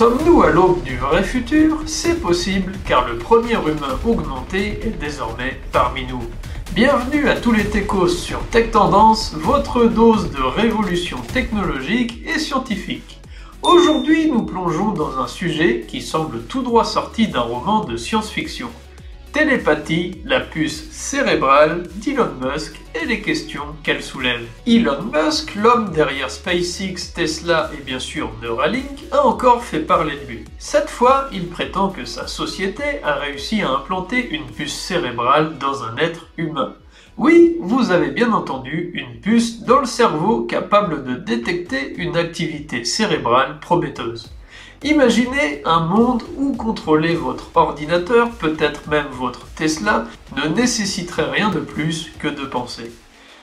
Sommes-nous à l'aube du vrai futur? C'est possible car le premier humain augmenté est désormais parmi nous. Bienvenue à tous les techos sur Tech Tendance, votre dose de révolution technologique et scientifique. Aujourd'hui, nous plongeons dans un sujet qui semble tout droit sorti d'un roman de science-fiction. Télépathie, la puce cérébrale d'Elon Musk et les questions qu'elle soulève. Elon Musk, l'homme derrière SpaceX, Tesla et bien sûr Neuralink, a encore fait parler de lui. Cette fois, il prétend que sa société a réussi à implanter une puce cérébrale dans un être humain. Oui, vous avez bien entendu, une puce dans le cerveau capable de détecter une activité cérébrale prometteuse. Imaginez un monde où contrôler votre ordinateur, peut-être même votre Tesla, ne nécessiterait rien de plus que de penser.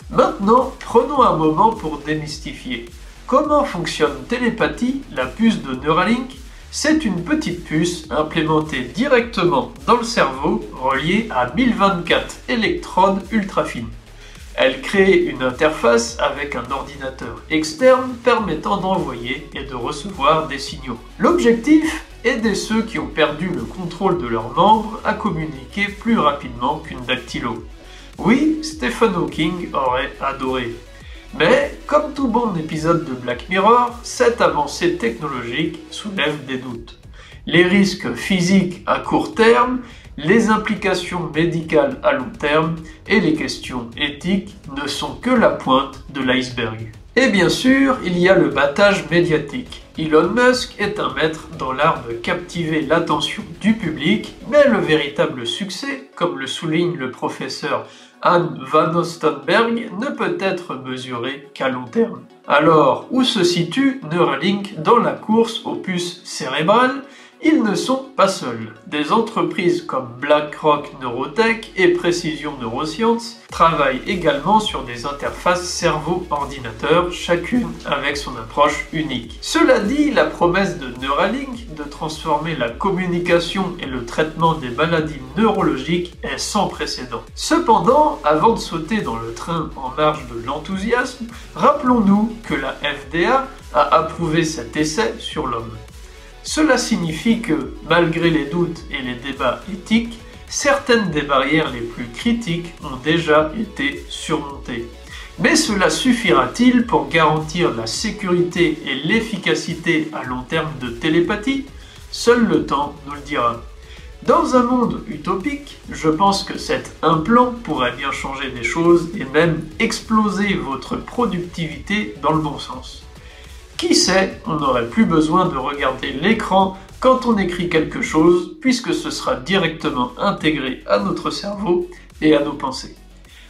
Maintenant, prenons un moment pour démystifier. Comment fonctionne Télépathie, la puce de Neuralink? C'est une petite puce implémentée directement dans le cerveau, reliée à 1024 électrodes ultra fines. Elle crée une interface avec un ordinateur externe permettant d'envoyer et de recevoir des signaux. L'objectif Aider ceux qui ont perdu le contrôle de leurs membres à communiquer plus rapidement qu'une dactylo. Oui, Stephen Hawking aurait adoré. Mais, comme tout bon épisode de Black Mirror, cette avancée technologique soulève des doutes. Les risques physiques à court terme les implications médicales à long terme et les questions éthiques ne sont que la pointe de l'iceberg. Et bien sûr, il y a le battage médiatique. Elon Musk est un maître dans l'art de captiver l'attention du public, mais le véritable succès, comme le souligne le professeur Anne Van Ostenberg, ne peut être mesuré qu'à long terme. Alors, où se situe Neuralink dans la course aux puces cérébrales ils ne sont pas seuls. Des entreprises comme BlackRock Neurotech et Precision Neuroscience travaillent également sur des interfaces cerveau-ordinateur, chacune avec son approche unique. Cela dit, la promesse de Neuralink de transformer la communication et le traitement des maladies neurologiques est sans précédent. Cependant, avant de sauter dans le train en marge de l'enthousiasme, rappelons-nous que la FDA a approuvé cet essai sur l'homme. Cela signifie que, malgré les doutes et les débats éthiques, certaines des barrières les plus critiques ont déjà été surmontées. Mais cela suffira-t-il pour garantir la sécurité et l'efficacité à long terme de télépathie? Seul le temps nous le dira. Dans un monde utopique, je pense que cet implant pourrait bien changer des choses et même exploser votre productivité dans le bon sens. Qui sait, on n'aurait plus besoin de regarder l'écran quand on écrit quelque chose, puisque ce sera directement intégré à notre cerveau et à nos pensées.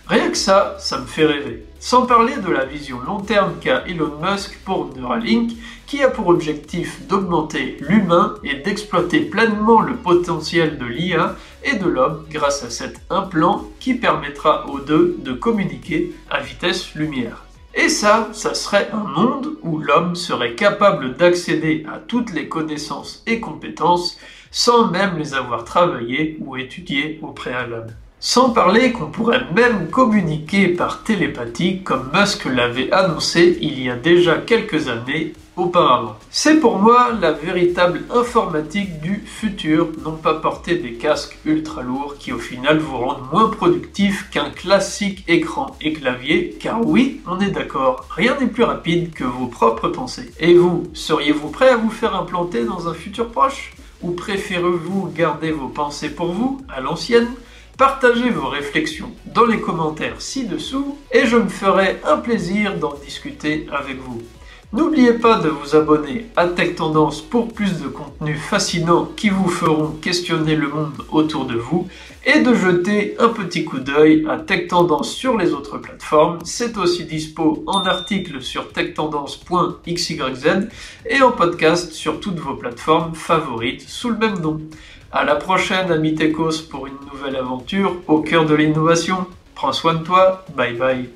Rien que ça, ça me fait rêver. Sans parler de la vision long terme qu'a Elon Musk pour Neuralink, qui a pour objectif d'augmenter l'humain et d'exploiter pleinement le potentiel de l'IA et de l'homme grâce à cet implant qui permettra aux deux de communiquer à vitesse lumière. Et ça, ça serait un monde où l'homme serait capable d'accéder à toutes les connaissances et compétences sans même les avoir travaillées ou étudiées au préalable. Sans parler qu'on pourrait même communiquer par télépathie comme Musk l'avait annoncé il y a déjà quelques années auparavant. C'est pour moi la véritable informatique du futur, non pas porter des casques ultra lourds qui au final vous rendent moins productif qu'un classique écran et clavier, car oui, on est d'accord, rien n'est plus rapide que vos propres pensées. Et vous, seriez-vous prêt à vous faire implanter dans un futur proche? Ou préférez-vous garder vos pensées pour vous, à l'ancienne? Partagez vos réflexions dans les commentaires ci-dessous et je me ferai un plaisir d'en discuter avec vous. N'oubliez pas de vous abonner à Tech Tendance pour plus de contenus fascinants qui vous feront questionner le monde autour de vous et de jeter un petit coup d'œil à Tech Tendance sur les autres plateformes. C'est aussi dispo en article sur techtendance.xyz et en podcast sur toutes vos plateformes favorites sous le même nom. À la prochaine, ami Techos, pour une nouvelle aventure au cœur de l'innovation. Prends soin de toi. Bye bye.